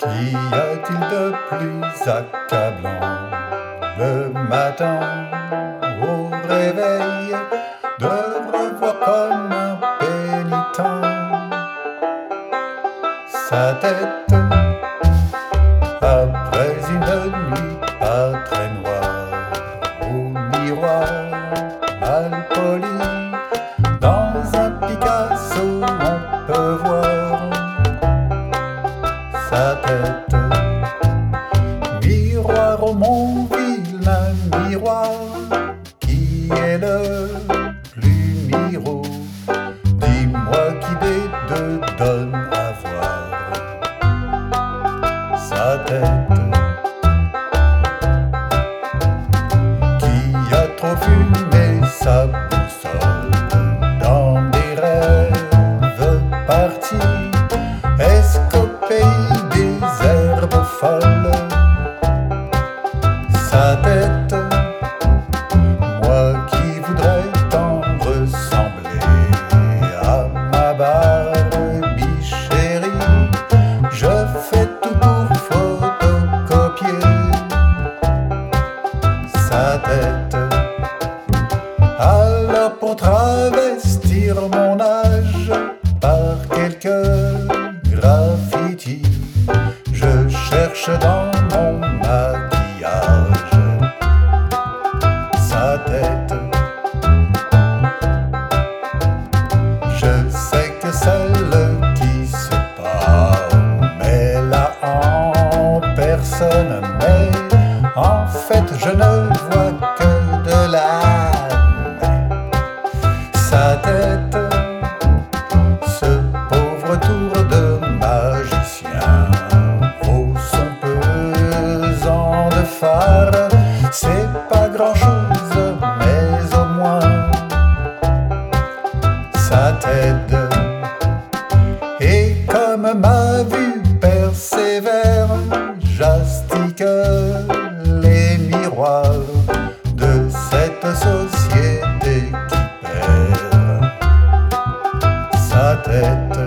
Qu'y a-t-il de plus accablant le matin au réveil de revoir comme un pénitent sa tête après une nuit pas très noire? Sa tête. Miroir au mon vilain miroir qui est le plus miro. Dis-moi qui des deux donne à voir sa tête. Qui a trop fumé sa boussole alors pour travestir mon âge par quelques graffitis, je cherche dans mon maquillage sa tête. Je sais que celle qui se parle, mais là en personne, mais en fait je ne tête ce pauvre tour de magicien vaut son pesant de phare, c'est pas grand chose, mais au moins ça t'aide. Et comme ma vie tête